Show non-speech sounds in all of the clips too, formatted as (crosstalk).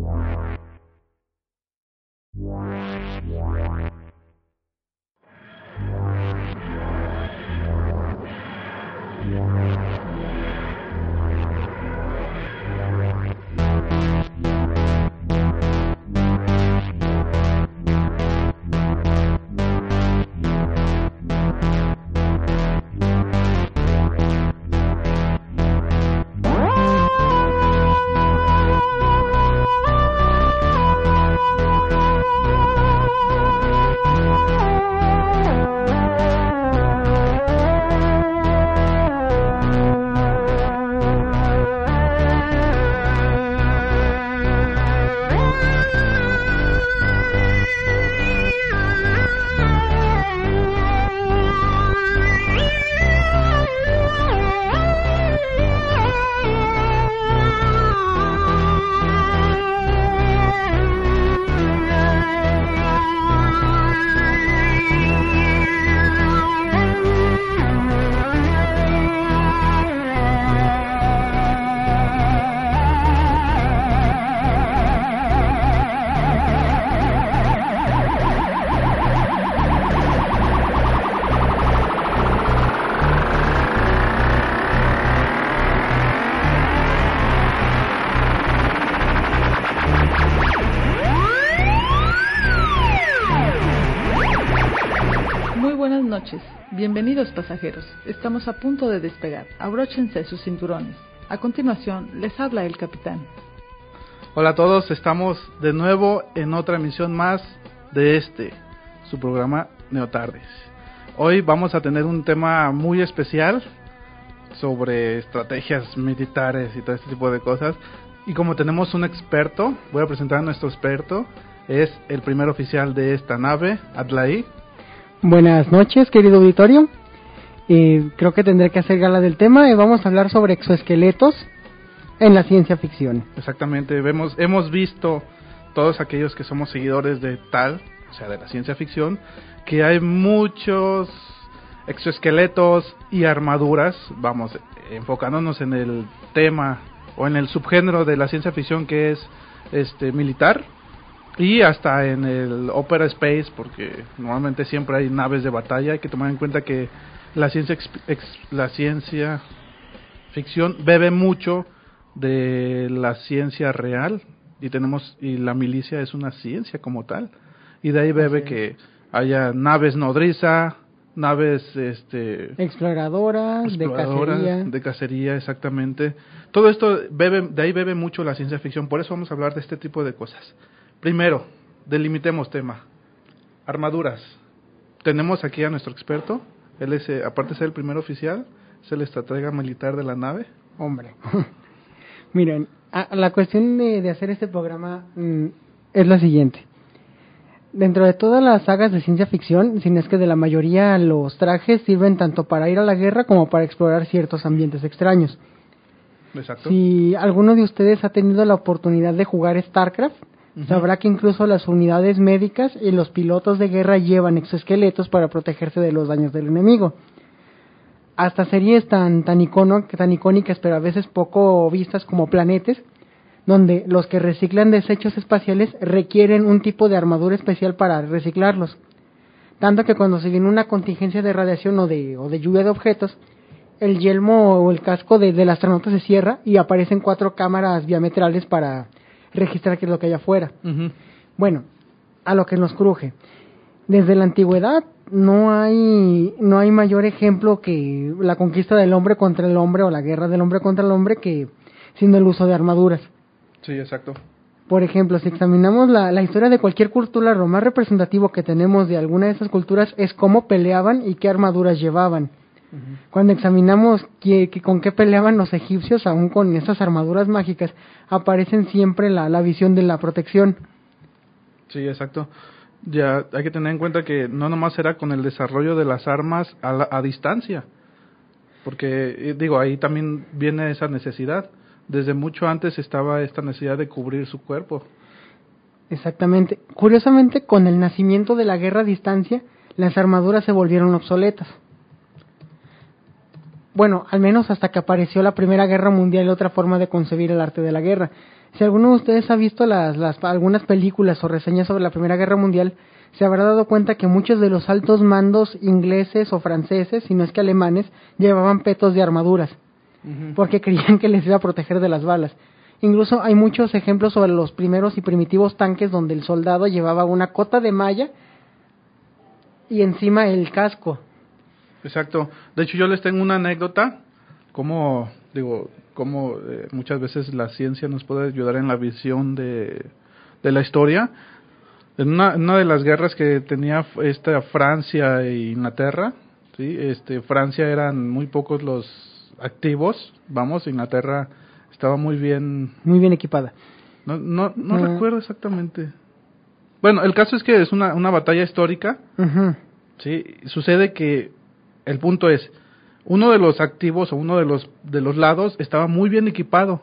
Thank. Bienvenidos pasajeros, estamos a punto de despegar. Abróchense sus cinturones. A continuación, les habla el capitán. Hola a todos, estamos de nuevo en otra emisión más de este, su programa Neotardes. Hoy vamos a tener un tema muy especial sobre estrategias militares y todo este tipo de cosas. Y como tenemos un experto, voy a presentar a nuestro experto, es el primer oficial de esta nave, Adlai. Buenas noches, querido auditorio. Eh, creo que tendré que hacer gala del tema y vamos a hablar sobre exoesqueletos en la ciencia ficción. Exactamente, vemos, hemos visto todos aquellos que somos seguidores de tal, o sea, de la ciencia ficción, que hay muchos exoesqueletos y armaduras, vamos, enfocándonos en el tema o en el subgénero de la ciencia ficción que es este militar, y hasta en el Opera Space, porque normalmente siempre hay naves de batalla. Hay que tomar en cuenta que la ciencia, la ciencia ficción bebe mucho de la ciencia real y tenemos y la milicia es una ciencia como tal. Y de ahí bebe que haya naves nodriza naves este exploradoras, de cacería. de cacería exactamente. Todo esto bebe de ahí bebe mucho la ciencia ficción por eso vamos a hablar de este tipo de cosas Primero, delimitemos tema. Armaduras. Tenemos aquí a nuestro experto. Él es, eh, aparte de ser el primer oficial, es el estratega militar de la nave. Hombre. (laughs) Miren, la cuestión de, hacer este programa mm, es la siguiente. Dentro de todas las sagas de ciencia ficción, sin es que de la mayoría los trajes sirven tanto para ir a la guerra como para explorar ciertos ambientes extraños. Exacto. Si alguno de ustedes ha tenido la oportunidad de jugar StarCraft, Sabrá que incluso las unidades médicas y los pilotos de guerra llevan exoesqueletos para protegerse de los daños del enemigo. Hasta series tan, tan, icónicas, pero a veces poco vistas como Planetes, donde los que reciclan desechos espaciales requieren un tipo de armadura especial para reciclarlos. Tanto que cuando se viene una contingencia de radiación o de, o de lluvia de objetos, el yelmo o el casco del astronauta se cierra y aparecen cuatro cámaras diametrales para registrar qué es lo que hay afuera. Bueno, a lo que nos cruje. Desde la antigüedad no hay, no hay mayor ejemplo que la conquista del hombre contra el hombre o la guerra del hombre contra el hombre que siendo el uso de armaduras. Sí, exacto. Por ejemplo, si examinamos la, la historia de cualquier cultura, lo más representativo que tenemos de alguna de esas culturas es cómo peleaban y qué armaduras llevaban. Cuando examinamos que, con qué peleaban los egipcios, aún con esas armaduras mágicas, aparecen siempre la, la visión de la protección. Sí, exacto. Ya hay que tener en cuenta que no nomás era con el desarrollo de las armas a, a distancia, porque eh, digo, ahí también viene esa necesidad. Desde mucho antes estaba esta necesidad de cubrir su cuerpo. Exactamente. Curiosamente, con el nacimiento de la guerra a distancia, las armaduras se volvieron obsoletas bueno, al menos hasta que apareció la Primera Guerra Mundial y otra forma de concebir el arte de la guerra. Si alguno de ustedes ha visto las, las, algunas películas o reseñas sobre la Primera Guerra Mundial, se habrá dado cuenta que muchos de los altos mandos ingleses o franceses, si no es que alemanes, llevaban petos de armaduras, porque creían que les iba a proteger de las balas. Incluso hay muchos ejemplos sobre los primeros y primitivos tanques donde el soldado llevaba una cota de malla y encima el casco. Exacto. De hecho, yo les tengo una anécdota, como digo, como eh, muchas veces la ciencia nos puede ayudar en la visión de, de la historia. En una, una, de las guerras que tenía esta Francia e Inglaterra, sí, este Francia eran muy pocos los activos, vamos, Inglaterra estaba muy bien muy bien equipada. No no no uh recuerdo exactamente. Bueno, el caso es que es una, una batalla histórica. Uh -huh. Sí, sucede que el punto es uno de los activos o uno de los de los lados estaba muy bien equipado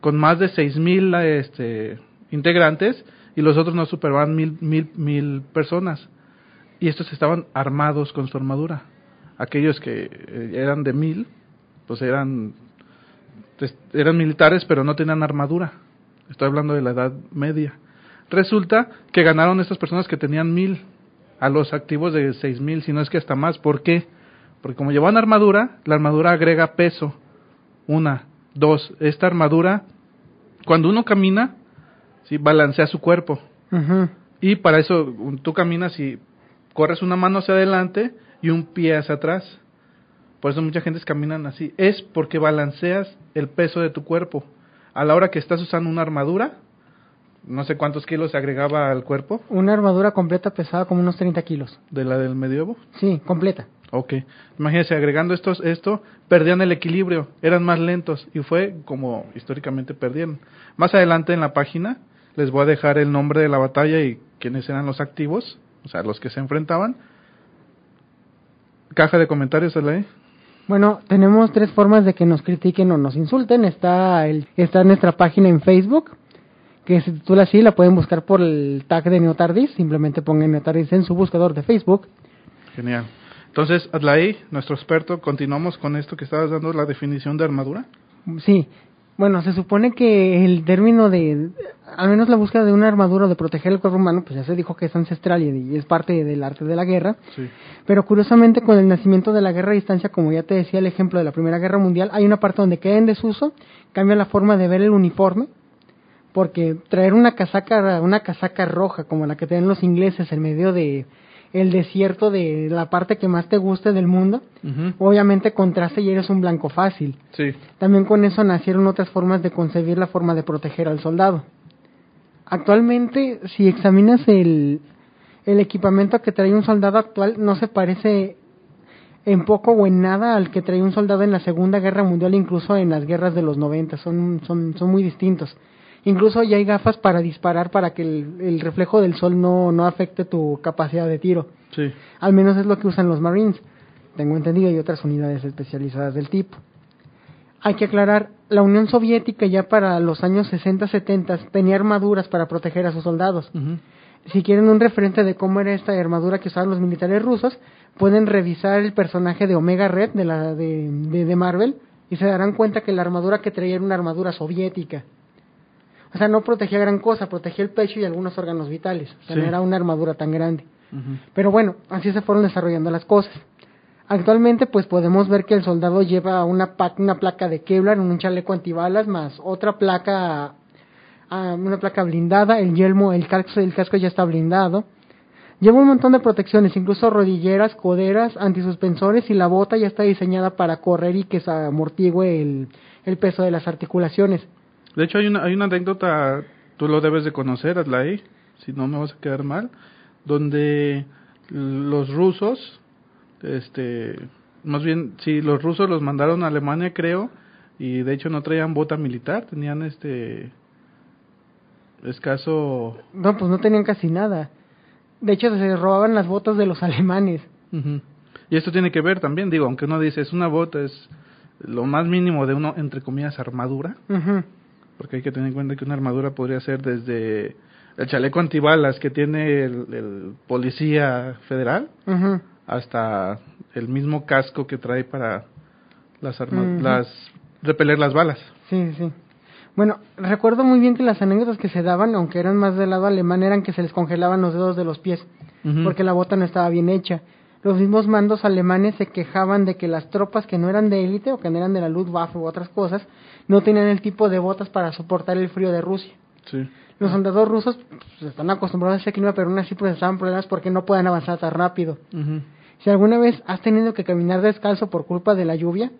con más de seis mil este integrantes y los otros no superaban mil mil mil personas. Y estos estaban armados con su armadura. Aquellos que eh, eran de mil pues eran eran militares pero no tenían armadura. Estoy hablando de la edad media. Resulta que ganaron estas personas que tenían mil a los activos de seis mil si no es que hasta más. ¿por qué? Porque como llevan armadura, la armadura agrega peso. Una, dos, esta armadura, cuando uno camina, sí, balancea su cuerpo. Uh -huh. Y para eso tú caminas y corres una mano hacia adelante y un pie hacia atrás. Por eso mucha gente caminan así. Es porque balanceas el peso de tu cuerpo. A la hora que estás usando una armadura, no sé cuántos kilos se agregaba al cuerpo. Una armadura completa pesaba como unos 30 kilos. ¿De la del medievo? Sí, completa. Ok, imagínense, agregando estos, esto, perdían el equilibrio, eran más lentos y fue como históricamente perdieron. Más adelante en la página les voy a dejar el nombre de la batalla y quiénes eran los activos, o sea, los que se enfrentaban. Caja de comentarios. Bueno, tenemos tres formas de que nos critiquen o nos insulten. Está, el, está nuestra página en Facebook, que se titula así, la pueden buscar por el tag de Neotardis, simplemente pongan Neotardis en su buscador de Facebook. Genial. Entonces, Adlai, nuestro experto, continuamos con esto que estabas dando, la definición de armadura. Sí, bueno, se supone que el término de, al menos la búsqueda de una armadura o de proteger el cuerpo humano, pues ya se dijo que es ancestral y es parte del arte de la guerra. Sí. Pero curiosamente, con el nacimiento de la guerra a distancia, como ya te decía el ejemplo de la Primera Guerra Mundial, hay una parte donde queda en desuso, cambia la forma de ver el uniforme, porque traer una casaca, una casaca roja como la que tienen los ingleses en medio de el desierto de la parte que más te guste del mundo, uh -huh. obviamente contraste y eres un blanco fácil. Sí. También con eso nacieron otras formas de concebir la forma de proteger al soldado. Actualmente, si examinas el, el equipamiento que trae un soldado actual, no se parece en poco o en nada al que traía un soldado en la Segunda Guerra Mundial, incluso en las guerras de los 90, son, son, son muy distintos. Incluso ya hay gafas para disparar para que el, el, reflejo del sol no, no afecte tu capacidad de tiro. Sí. Al menos es lo que usan los Marines. Tengo entendido, y otras unidades especializadas del tipo. Hay que aclarar, la Unión Soviética ya para los años 60-70 tenía armaduras para proteger a sus soldados. Uh -huh. Si quieren un referente de cómo era esta armadura que usaban los militares rusos, pueden revisar el personaje de Omega Red de, la, de, de, de Marvel y se darán cuenta que la armadura que traía era una armadura soviética. O sea, no protegía gran cosa, protegía el pecho y algunos órganos vitales. O sea, Sí. no era una armadura tan grande. Pero bueno, así se fueron desarrollando las cosas. Actualmente, pues podemos ver que el soldado lleva una, una placa de Kevlar, un chaleco antibalas, más otra placa, ah, una placa blindada, el yelmo, el casco, el casco ya está blindado. Lleva un montón de protecciones, incluso rodilleras, coderas, antisuspensores y la bota ya está diseñada para correr y que se amortigue el, el peso de las articulaciones. De hecho, hay una, hay una anécdota, tú lo debes de conocer, Adlai, si no me vas a quedar mal, donde los rusos, este, más bien, sí, los rusos los mandaron a Alemania, creo, y de hecho no traían bota militar, tenían este escaso... No, pues no tenían casi nada. De hecho, se robaban las botas de los (laughs) alemanes. Ujú. Y esto tiene que ver también, digo, aunque uno dice es una bota, es lo más mínimo de uno, entre comillas, armadura, Ujú. Porque hay que tener en cuenta que una armadura podría ser desde el chaleco antibalas que tiene el, el policía federal hasta el mismo casco que trae para las armas, las repeler las balas. Sí, sí. Bueno, recuerdo muy bien que las anécdotas que se daban, aunque eran más del lado alemán, eran que se les congelaban los dedos de los pies, porque la bota no estaba bien hecha. Los mismos mandos alemanes se quejaban de que las tropas que no eran de élite o que no eran de la Luftwaffe u otras cosas, no tenían el tipo de botas para soportar el frío de Rusia. Sí. Los soldados rusos pues, están acostumbrados a ese clima, pero aún así estaban problemas porque no pueden avanzar tan rápido. Si alguna vez has tenido que caminar descalzo por culpa de la lluvia,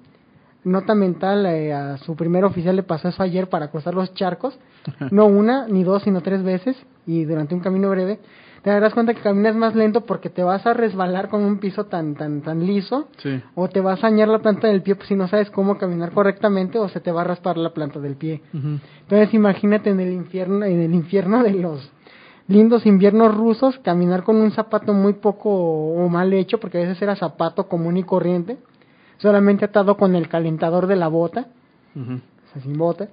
nota mental, eh, a su primer oficial le pasó eso ayer para cruzar los charcos, (laughs) no una, ni dos, sino tres veces, y durante un camino breve, te darás cuenta que caminas más lento porque te vas a resbalar con un piso tan, tan, tan liso, Sí. o te vas a dañar la planta del pie pues, si no sabes cómo caminar correctamente, o se te va a raspar la planta del pie. Entonces imagínate en el infierno, en el infierno de los lindos inviernos rusos, caminar con un zapato muy poco o mal hecho, porque a veces era zapato común y corriente, solamente atado con el calentador de la bota, o sea, sin bota.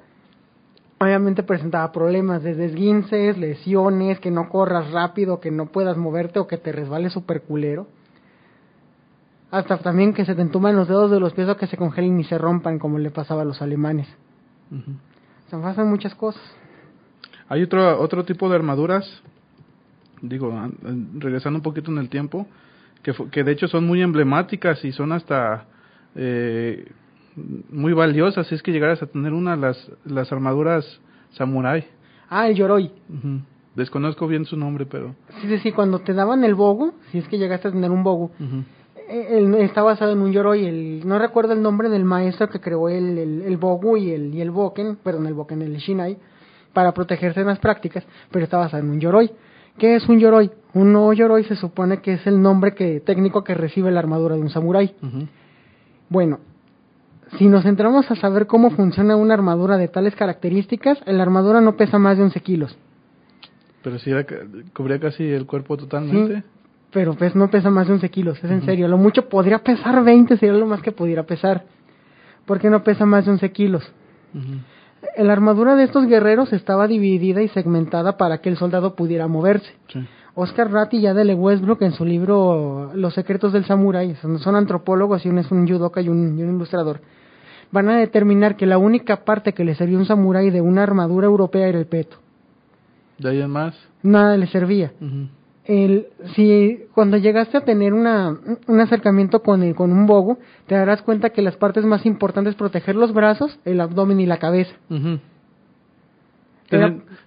Obviamente presentaba problemas desde esguinces, lesiones, que no corras rápido, que no puedas moverte o que te resbales super culero. Hasta también que se te entuman los dedos de los pies o que se congelen y se rompan, como le pasaba a los alemanes. Se pasan muchas cosas. Hay otro, otro tipo de armaduras, digo, an- an- regresando un poquito en el tiempo, que, que de hecho son muy emblemáticas y son hasta eh, muy valiosas. Si es que llegaras a tener una, las, las armaduras samurai. Ah, el Yoroi. Desconozco bien su nombre, pero... Sí, sí, sí, cuando te daban el bogu, si es que llegaste a tener un bogu, ujú. eh, está basado en un Yoroi. El, no recuerdo el nombre del maestro que creó el, el, el bogu y el, y el boken, perdón, el boken, el shinai, para protegerse en las prácticas, pero está basado en un Yoroi. ¿Qué es un Yoroi? Un no Yoroi se supone que es el nombre que, técnico que recibe la armadura de un samurái. Bueno, si nos centramos a saber cómo funciona una armadura de tales características, la armadura no pesa más de 11 kilos. Pero si era, cubría casi el cuerpo totalmente. Sí, pero pues no pesa más de 11 kilos, es en serio. Lo mucho podría pesar 20, sería lo más que pudiera pesar. Porque no pesa más de 11 kilos. Ujú. La armadura de estos guerreros estaba dividida y segmentada para que el soldado pudiera moverse. Sí. Oscar Rat y Adele Westbrook en su libro Los secretos del samurái, son, son antropólogos y uno es un judoka y un, y un ilustrador, van a determinar que la única parte que le servía a un samurái de una armadura europea era el peto. De ahí en más. Nada le servía. El, si cuando llegaste a tener una, un acercamiento con, el, con un bogo, te darás cuenta que las partes más importantes es proteger los brazos, el abdomen y la cabeza.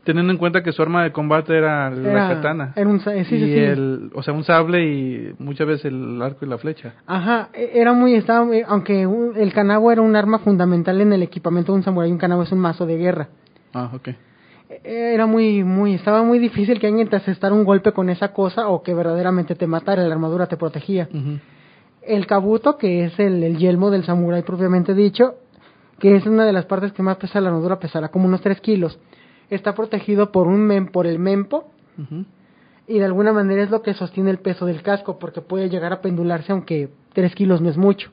Teniendo en cuenta que su arma de combate era la katana. era un sa- sí, sí, y sí. el, o sea, un sable y muchas veces el arco y la flecha. Ajá, e- era muy, estaba, aunque un- el kanabo era un arma fundamental en el equipamiento de un samurái, un kanabo es un mazo de guerra. Ah, ok. E- Era muy, muy, estaba muy difícil que alguien te asestara un golpe con esa cosa o que verdaderamente te matara, la armadura te protegía. El kabuto, que es el, el yelmo del samurái propiamente dicho, que es una de las partes que más pesa la armadura, pesará como unos 3 kilos. Está protegido por un mem, por el mempo, y de alguna manera es lo que sostiene el peso del casco, porque puede llegar a pendularse, aunque 3 kilos no es mucho,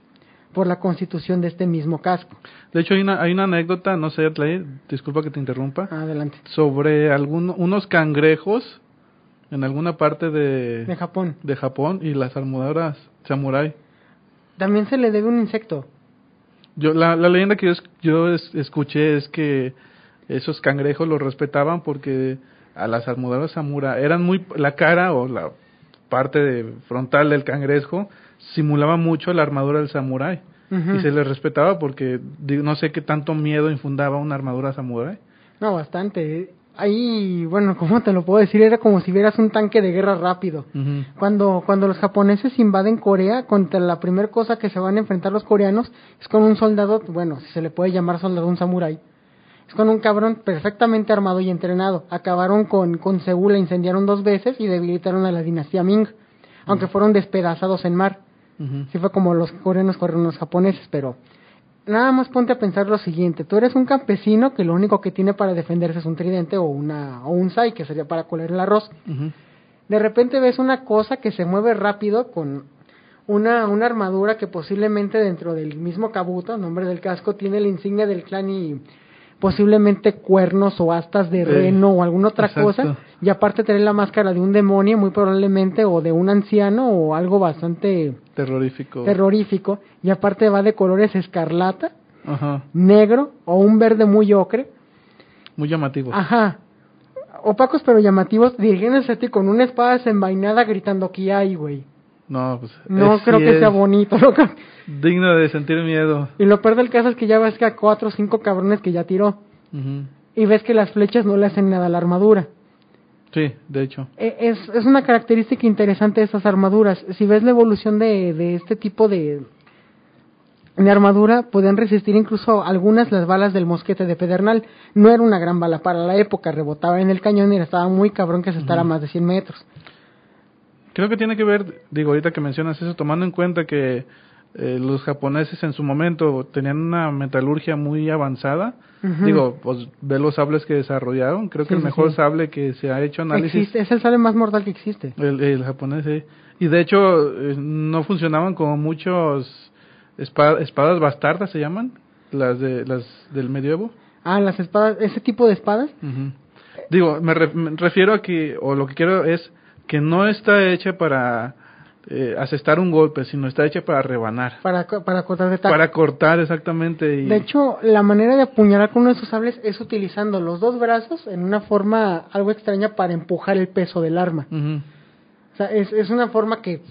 por la constitución de este mismo casco. De hecho, hay una, hay una anécdota, no sé, Atley, disculpa que te interrumpa, Adelante. sobre algún, unos cangrejos en alguna parte de, De Japón. de Japón y las armaduras samurai. También se le debe un insecto. Yo, la, la leyenda que yo, yo es- escuché es que esos cangrejos los respetaban porque a las armaduras samurai eran muy la cara o la parte de- frontal del cangrejo simulaba mucho la armadura del samurái y se les respetaba porque no sé qué tanto miedo infundaba una armadura samurái. No, bastante. Ahí, bueno, (laughs) ¿cómo te lo puedo decir? Era como si vieras un tanque de guerra rápido. Cuando, cuando los japoneses invaden Corea, contra la primera cosa que se van a enfrentar los coreanos es con un soldado, bueno, si se le puede llamar soldado un samurái, es con un cabrón perfectamente armado y entrenado. Acabaron con, con Seúl, la incendiaron dos veces y debilitaron a la dinastía Ming, aunque fueron despedazados en mar. Ujú. Así fue como los coreanos corrieron los japoneses, pero nada más ponte a pensar lo siguiente, tú eres un campesino que lo único que tiene para defenderse es un tridente o una o un sai que sería para coler el arroz. De repente ves una cosa que se mueve rápido con una, una armadura que posiblemente dentro del mismo kabuto, nombre del casco, tiene la insignia del clan y posiblemente cuernos o astas de reno o alguna otra exacto. cosa. Y aparte tener la máscara de un demonio muy probablemente o de un anciano o algo bastante Terrorífico. terrorífico. Y aparte va de colores escarlata, Ajá. negro o un verde muy ocre. muy llamativos. Ajá. Opacos pero llamativos, dirigiéndose a ti con una espada desenvainada gritando que hay, güey. No, pues. No creo que sea bonito, (laughs) loco. Digno de sentir miedo. Y lo peor del caso es que ya ves que a cuatro o cinco cabrones que ya tiró. Y ves que las flechas no le hacen nada a la armadura. Sí, de hecho. E- Es, es una característica interesante de estas armaduras. Si ves la evolución de, de este tipo de, de armadura, podían resistir incluso algunas las balas del mosquete de pedernal. No era una gran bala para la época, rebotaba en el cañón y estaba muy cabrón que se estará a más de 100 metros. Creo que tiene que ver, digo, ahorita que mencionas eso, tomando en cuenta que eh, los japoneses en su momento tenían una metalurgia muy avanzada. Digo, pues ve los sables que desarrollaron. Creo Sí, que el mejor sí. sable que se ha hecho análisis Existe, es el sable más mortal que existe. El, el japonés, sí. Y de hecho, eh, no funcionaban como muchos espa- espadas bastardas, se llaman, las de las del medievo. Ah, las espadas, ese tipo de espadas. Digo, me, re- me refiero a que, o lo que quiero es que no está hecha para eh, asestar un golpe, sino está hecha para rebanar, Para, para cortar de taco. para cortar exactamente. Y, De hecho, la manera de apuñalar con uno de esos sables es utilizando los dos brazos en una forma algo extraña para empujar el peso del arma. O sea, es, es una forma que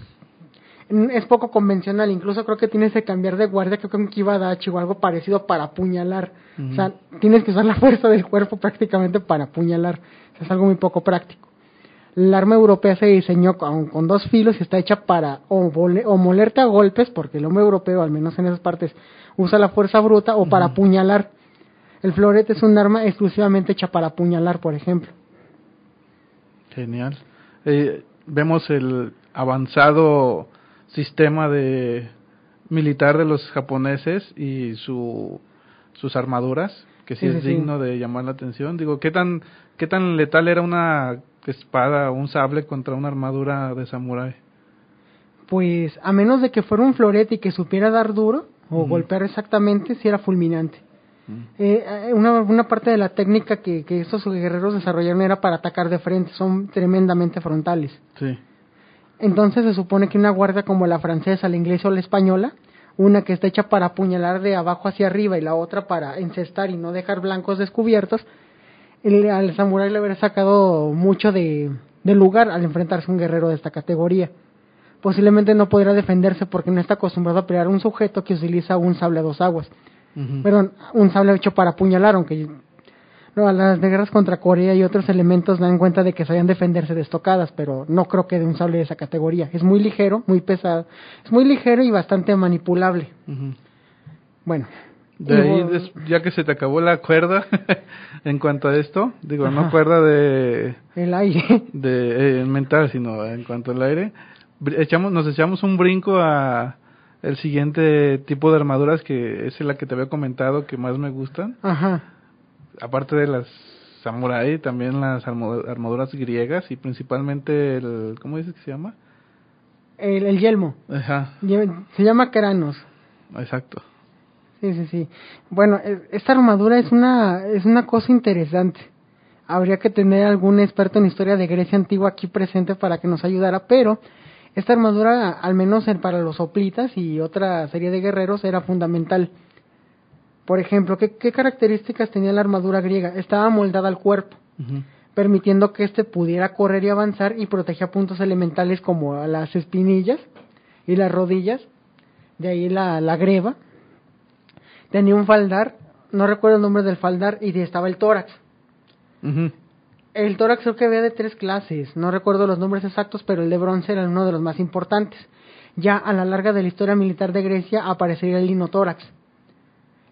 es poco convencional. Incluso creo que tienes que cambiar de guardia, creo que un Kibadachi o algo parecido para apuñalar. O sea, tienes que usar la (laughs) fuerza del cuerpo prácticamente para apuñalar. O sea, es algo muy poco práctico. El arma europea se diseñó con, con dos filos y está hecha para o, vole- o molerte a golpes, porque el hombre europeo, al menos en esas partes, usa la fuerza bruta, o para apuñalar. El florete es un arma exclusivamente hecha para apuñalar, por ejemplo. Genial. Eh, vemos el avanzado sistema de militar de los japoneses y su sus armaduras, que sí, es sí. digno de llamar la atención. Digo, ¿qué tan qué tan letal era una espada o un sable contra una armadura de samurái? Pues a menos de que fuera un florete y que supiera dar duro o golpear exactamente, si era fulminante. Eh, eh, una, una parte de la técnica que, que estos guerreros desarrollaron era para atacar de frente, son tremendamente frontales. Sí. Entonces se supone que una guardia como la francesa, la inglesa o la española, una que está hecha para apuñalar de abajo hacia arriba y la otra para encestar y no dejar blancos descubiertos, el- al samurái le habría sacado mucho de, de lugar al enfrentarse a un guerrero de esta categoría. Posiblemente no podrá defenderse porque no está acostumbrado a pelear un sujeto que utiliza un sable a dos aguas. Ujú. Perdón, un sable hecho para apuñalar, aunque no, a las guerras contra Corea y otros elementos dan cuenta de que sabían defenderse de estocadas, pero no creo que de un sable de esa categoría. Es muy ligero, muy pesado, es muy ligero y bastante manipulable. Bueno, De ahí, des- ya que se te acabó la cuerda (laughs) en cuanto a esto, digo, no cuerda de el aire. (laughs) de eh, mental, sino en cuanto al aire, echamos, nos echamos un brinco a el siguiente tipo de armaduras que es la que te había comentado que más me gustan, Ajá. aparte de las samurai, también las armaduras griegas y principalmente el, ¿cómo dices que se llama? El, el yelmo. Ajá, Se llama Kranos. exacto. Sí, sí, sí. Bueno, e- esta armadura es una, es una cosa interesante. Habría que tener algún experto en historia de Grecia antigua aquí presente para que nos ayudara, pero esta armadura, al menos en- para los soplitas y otra serie de guerreros, era fundamental. Por ejemplo, ¿qué, qué características tenía la armadura griega? Estaba moldada al cuerpo, permitiendo que éste pudiera correr y avanzar y protegía puntos elementales como las espinillas y las rodillas, de ahí la, la greba. Tenía un faldar, no recuerdo el nombre del faldar, y estaba el tórax. El tórax creo que había de tres clases, no recuerdo los nombres exactos, pero el de bronce era uno de los más importantes. Ya a la larga de la historia militar de Grecia aparecería el linotórax.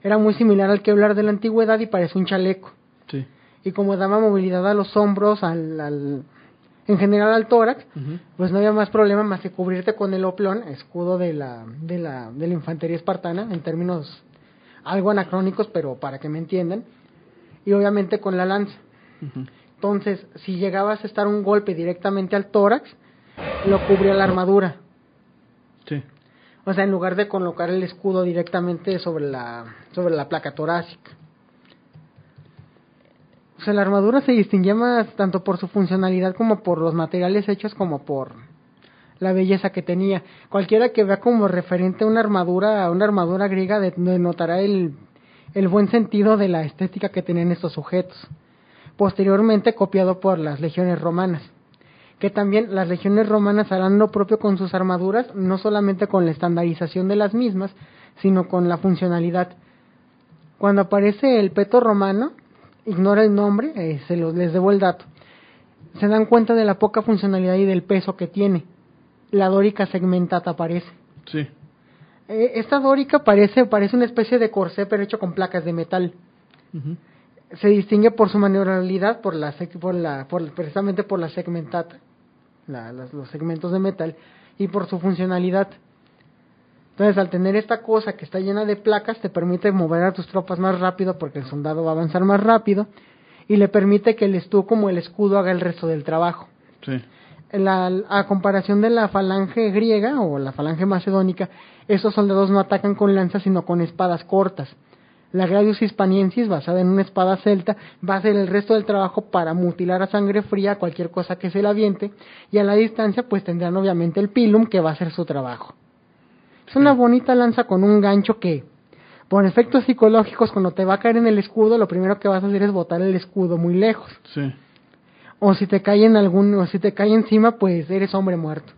Era muy similar al Kevlar de la antigüedad y parece un chaleco. Sí. Y como daba movilidad a los hombros, al, al- en general al tórax, pues no había más problema más que cubrirte con el oplón, escudo de la, de la, de la infantería espartana, en términos algo anacrónicos, pero para que me entiendan, y obviamente con la lanza. Entonces, si llegabas a estar un golpe directamente al tórax, lo cubría la armadura. Sí. O sea, en lugar de colocar el escudo directamente sobre la, sobre la placa torácica. O sea, la armadura se distinguía más tanto por su funcionalidad como por los materiales hechos como por la belleza que tenía. Cualquiera que vea como referente una armadura, una armadura griega, de- denotará el, el buen sentido de la estética que tenían estos sujetos. posteriormente copiado por las legiones romanas. Que también las legiones romanas harán lo propio con sus armaduras, no solamente con la estandarización de las mismas, sino con la funcionalidad. Cuando aparece el peto romano, ignora el nombre, eh, se los, les debo el dato. Se dan cuenta de la poca funcionalidad y del peso que tiene. La dórica segmentata aparece. Sí. Eh, esta dórica parece, parece una especie de corsé, pero hecho con placas de metal. Ujú. Se distingue por su maniobrabilidad, por la, por la, por, precisamente por la segmentata, la- las- los segmentos de metal, y por su funcionalidad. Entonces, al tener esta cosa que está llena de placas, te permite mover a tus tropas más rápido porque el soldado va a avanzar más rápido y le permite que el estú como el escudo haga el resto del trabajo. Sí. La, a comparación de la falange griega o la falange macedónica, esos soldados no atacan con lanzas sino con espadas cortas. La Gradius Hispaniensis, basada en una espada celta, va a hacer el resto del trabajo para mutilar a sangre fría cualquier cosa que se le aviente, y a la distancia pues tendrán obviamente el pilum que va a hacer su trabajo. Es una bonita lanza con un gancho que, por efectos psicológicos, cuando te va a caer en el escudo, lo primero que vas a hacer es botar el escudo muy lejos. Sí. O si te cae en algún, o si te cae encima, pues eres hombre muerto.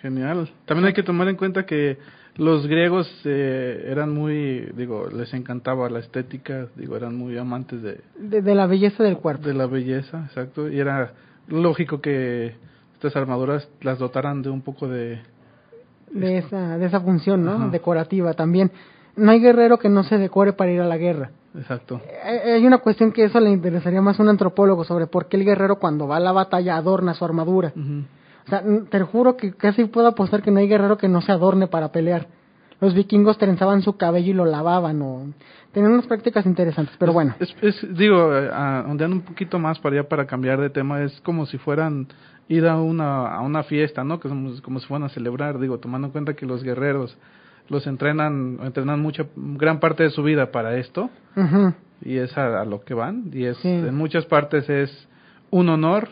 Genial. También hay que tomar en cuenta que los griegos eh, eran muy, digo, les encantaba la estética, digo, eran muy amantes de, De, de la belleza del cuerpo. de la belleza, exacto, y era lógico que estas armaduras las dotaran de un poco de... de esa, de esa función, ¿no? Ajá. Decorativa también. No hay guerrero que no se decore para ir a la guerra. Exacto. Eh, Hay una cuestión que eso le interesaría más a un antropólogo sobre por qué el guerrero cuando va a la batalla adorna su armadura. O sea, te juro que casi puedo apostar que no hay guerrero que no se adorne para pelear. Los vikingos trenzaban su cabello y lo lavaban o tenían unas prácticas interesantes, pero bueno. Es, es- digo, eh, ah, ondeando un poquito más para allá para cambiar de tema, es como si fueran ir a una, a una fiesta, ¿no? Que somos como si fueran a celebrar, digo, tomando en cuenta que los guerreros los entrenan, entrenan mucha, gran parte de su vida para esto, y es a, a lo que van, y es, Sí. en muchas partes es un honor,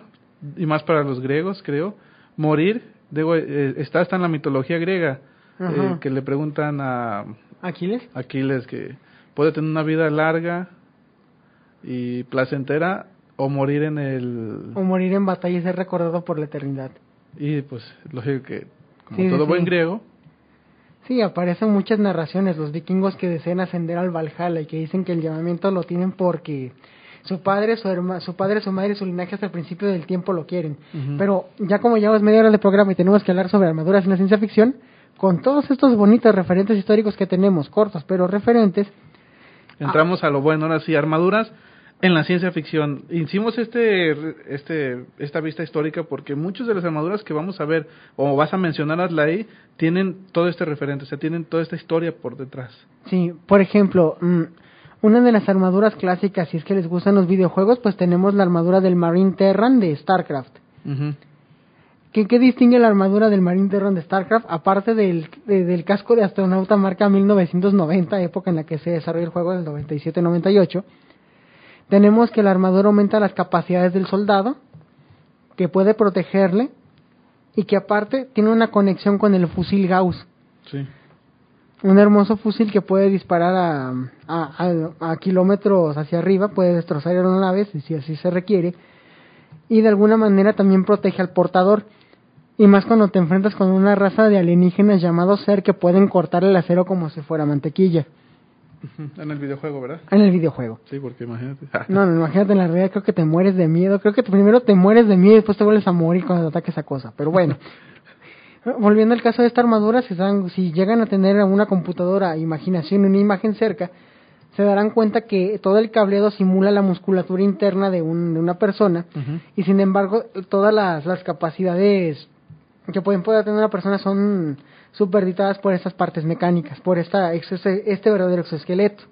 y más para los griegos, creo, morir, digo, eh, está hasta en la mitología griega, eh, que le preguntan a, ¿Aquiles? Aquiles que puede tener una vida larga y placentera o morir en el O morir en batalla y ser recordado por la eternidad. y pues lógico que como sí, todo sí. buen griego Sí, aparecen muchas narraciones, los vikingos que desean ascender al Valhalla y que dicen que el llamamiento lo tienen porque su padre, su herma, su padre, su madre, su linaje hasta el principio del tiempo lo quieren. Pero ya como llevamos media hora de programa y tenemos que hablar sobre armaduras en la ciencia ficción, con todos estos bonitos referentes históricos que tenemos, cortos pero referentes, entramos a lo bueno ahora sí armaduras en la ciencia ficción hicimos este este esta vista histórica porque muchas de las armaduras que vamos a ver o vas a mencionarlas ahí tienen todo este referente o sea tienen toda esta historia por detrás sí, por ejemplo, mm, una de las armaduras clásicas, si es que les gustan los videojuegos, pues tenemos la armadura del Marine Terran de StarCraft. Ujú. ¿Qué, qué distingue la armadura del Marine Terran de StarCraft? Aparte del, de- del casco de astronauta marca 1990, época en la que se desarrolló el juego del 97-98, tenemos que la armadura aumenta las capacidades del soldado, que puede protegerle, y que aparte tiene una conexión con el fusil Gauss. sí Un hermoso fusil que puede disparar a, a, a- a kilómetros hacia arriba, puede destrozar aeronaves si así se requiere, y de alguna manera también protege al portador. Y más cuando te enfrentas con una raza de alienígenas llamados Ser que pueden cortar el acero como si fuera mantequilla. En el videojuego verdad en el videojuego. sí porque imagínate No, no, imagínate en la realidad, creo que te mueres de miedo. Creo que primero te mueres de miedo y después te vuelves a morir cuando te ataque esa cosa. Pero bueno, (laughs) volviendo al caso de esta armadura, si, están- si llegan a tener una computadora, imaginación una imagen cerca, se darán cuenta que todo el cableado simula la musculatura interna de, un- de una persona y sin embargo todas las, las capacidades que pueden poder tener una persona son superditadas por estas partes mecánicas, por esta, este, este verdadero exoesqueleto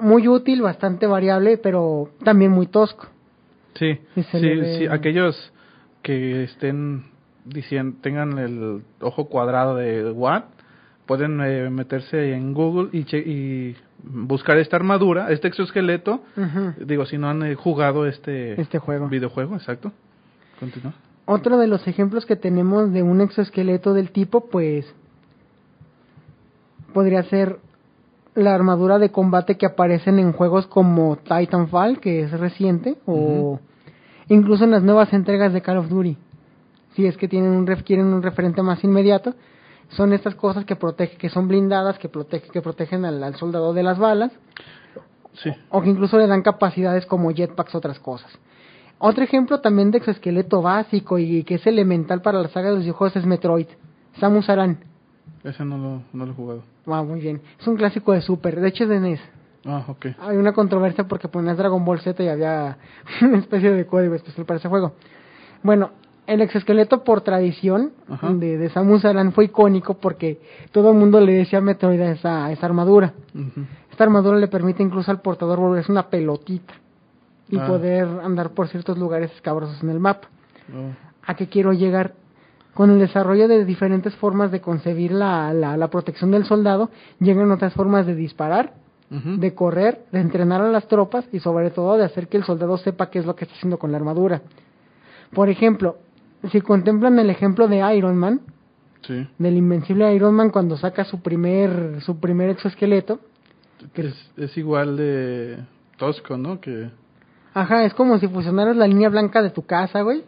muy útil, bastante variable, pero también muy tosco. Sí, sí, ve- sí, aquellos que estén diciendo, tengan el ojo cuadrado de Watt, pueden eh, meterse en Google y, che- y buscar esta armadura, este exoesqueleto, digo, si no han eh, jugado este, Este juego. videojuego, exacto. Continúa. Otro de los ejemplos que tenemos de un exoesqueleto del tipo, pues, podría ser la armadura de combate que aparecen en juegos como Titanfall, que es reciente, o incluso en las nuevas entregas de Call of Duty. Si es que tienen un ref, quieren un referente más inmediato, son estas cosas que protegen, que son blindadas, que protegen, que protegen al, al soldado de las balas, Sí. o que incluso le dan capacidades como jetpacks otras cosas. Otro ejemplo también de exoesqueleto básico y que es elemental para la saga de los videojuegos es Metroid. Samus Aran. Ese no lo, no lo he jugado. Ah, muy bien. Es un clásico de Super. De hecho es de NES. Ah, ok. Hay una controversia porque ponías Dragon Ball Z y había (laughs) una especie de código especial para ese juego. Bueno, el exoesqueleto por tradición Ajá. de, de Samus Aran fue icónico porque todo el mundo le decía Metroid a esa, a esa armadura. Ujú. Esta armadura le permite incluso al portador volverse una pelotita y Ah. poder andar por ciertos lugares escabrosos en el mapa. Oh, ¿A qué quiero llegar? Con el desarrollo de diferentes formas de concebir la, la, la protección del soldado, llegan otras formas de disparar, de correr, de entrenar a las tropas y sobre todo de hacer que el soldado sepa qué es lo que está haciendo con la armadura. Por ejemplo, si contemplan el ejemplo de Iron Man, Sí. del invencible Iron Man cuando saca su primer su primer exoesqueleto, Es, es igual de tosco, ¿no? Que... Ajá, es como si fusionaras la línea blanca de tu casa, güey,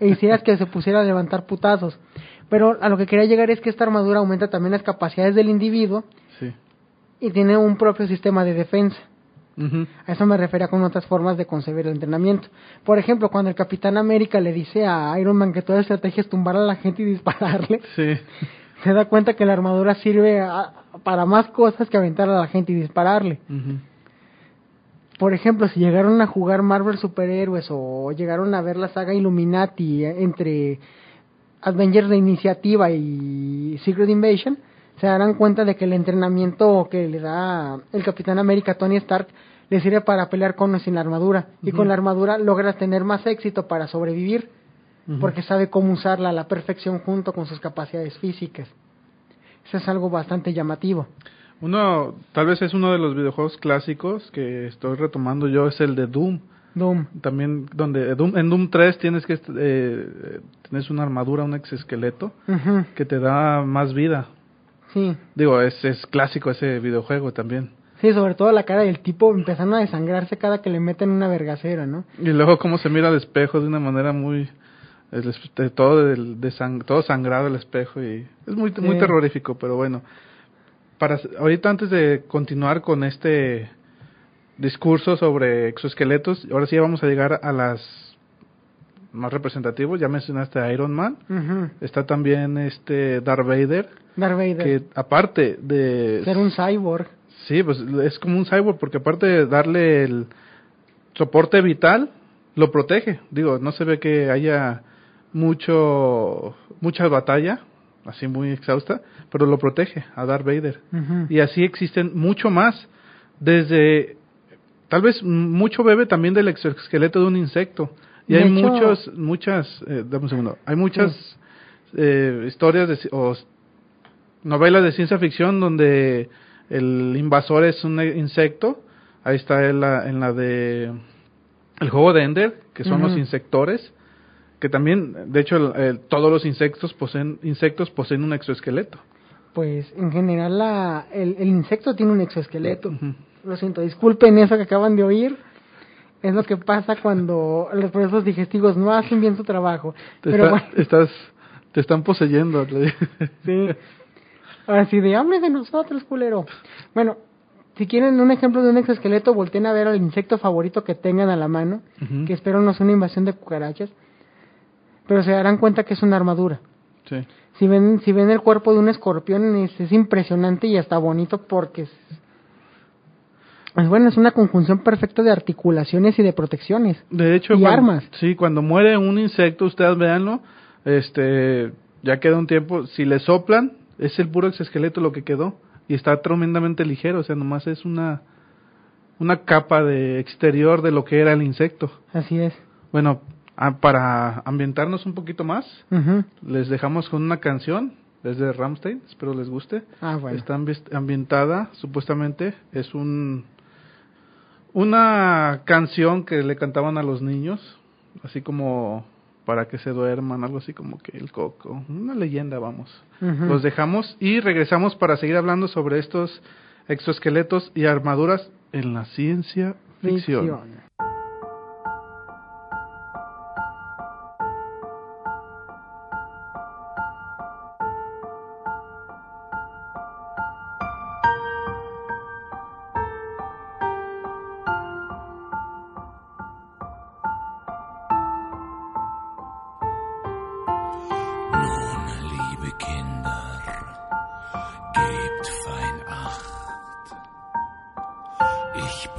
e hicieras que se pusiera a levantar putazos. Pero a lo que quería llegar es que esta armadura aumenta también las capacidades del individuo Sí. y tiene un propio sistema de defensa. A eso me refería con otras formas de concebir el entrenamiento. Por ejemplo, cuando el Capitán América le dice a Iron Man que toda la estrategia es tumbar a la gente y dispararle, Sí. se da cuenta que la armadura sirve a- para más cosas que aventar a la gente y dispararle. Ujú. Por ejemplo, si llegaron a jugar Marvel Superhéroes o llegaron a ver la saga Illuminati eh, entre Avengers de Iniciativa y Secret Invasion, se darán cuenta de que el entrenamiento que le da el Capitán América Tony Stark le sirve para pelear con o sin la armadura. Y con la armadura logras tener más éxito para sobrevivir, porque sabe cómo usarla a la perfección junto con sus capacidades físicas. Eso es algo bastante llamativo. Uno, tal vez es uno de los videojuegos clásicos que estoy retomando yo, es el de Doom. Doom. También, donde Doom- en Doom 3 tienes que, eh, tienes una armadura, un exoesqueleto, Ujú, que te da más vida. Sí. Digo, es, es clásico ese videojuego también. Sí, sobre todo la cara del tipo empezando a desangrarse cada que le meten una vergacera, ¿no? Y luego cómo se mira al espejo de una manera muy... el de todo, de sang- todo sangrado el espejo y es muy, muy terrorífico, pero bueno. Para, ahorita antes de continuar con este discurso sobre exoesqueletos, ahora sí vamos a llegar a las más representativos. Ya mencionaste a Iron Man. Está también este Darth Vader, Darth Vader. que aparte de... Ser un cyborg. Sí, pues es como un cyborg porque aparte de darle el soporte vital, lo protege. Digo, no se ve que haya mucho mucha batalla, así muy exhausta, pero lo protege a Darth Vader. Y así existen mucho más, desde tal vez mucho bebe también del exoesqueleto de un insecto. Y De hay hecho- muchos, muchas, eh, dame un segundo, hay muchas eh, historias de, o novelas de ciencia ficción donde el invasor es un insecto. Ahí está en la, en la de el juego de Ender, que son los insectores, que también, de hecho, todos los insectos poseen insectos poseen un exoesqueleto. Pues en general la, el, el insecto tiene un exoesqueleto. Lo siento, disculpen eso que acaban de oír. Es lo que pasa cuando los procesos digestivos no hacen bien su trabajo. Te, Pero está- bueno, estás, te están poseyendo. (laughs) sí. Ahora sí, de hambre de nosotros, culero. Bueno, si quieren un ejemplo de un exoesqueleto, volteen a ver al insecto favorito que tengan a la mano, que espero no sea una invasión de cucarachas, pero se darán cuenta que es una armadura. Sí. Si ven, si ven el cuerpo de un escorpión es, es impresionante y hasta bonito porque es, es bueno, es una conjunción perfecta de articulaciones y de protecciones. De hecho, Y cuando, armas. Sí, cuando muere un insecto, ustedes véanlo, este, ya queda un tiempo, si le soplan, es el puro exoesqueleto lo que quedó y está tremendamente ligero, o sea, nomás es una una capa de exterior de lo que era el insecto. Así es. Bueno, ah, para ambientarnos un poquito más, les dejamos con una canción desde Ramstein, espero les guste. Ah, bueno. Está ambi- ambientada, supuestamente, es un una canción que le cantaban a los niños, así como para que se duerman, algo así como que el coco, una leyenda, vamos. Los dejamos y regresamos para seguir hablando sobre estos exoesqueletos y armaduras en la ciencia ficción. Ficción.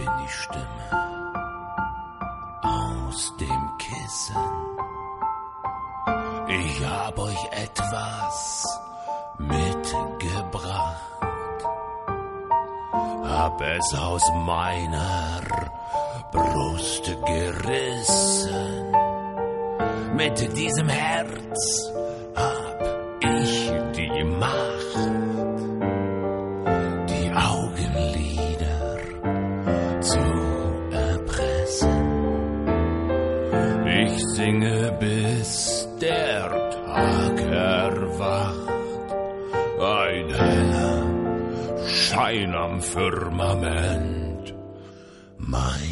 Bin die Stimme aus dem Kissen. Ich hab euch etwas mitgebracht. Hab es aus meiner Brust gerissen. Mit diesem Herz am Firmament. Mein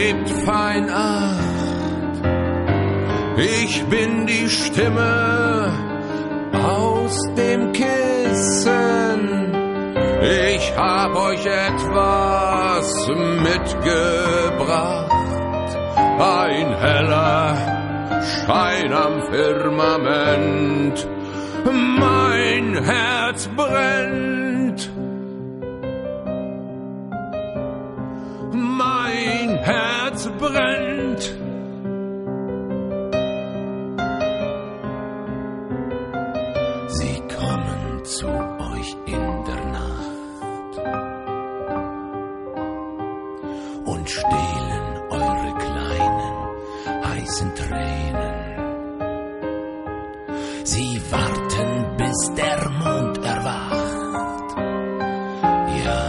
gebt fein acht. Ich bin die Stimme aus dem Kissen. Ich hab euch etwas mitgebracht. Ein heller Schein am Firmament. Mein Herz brennt. Bis der Mond erwacht. Ja,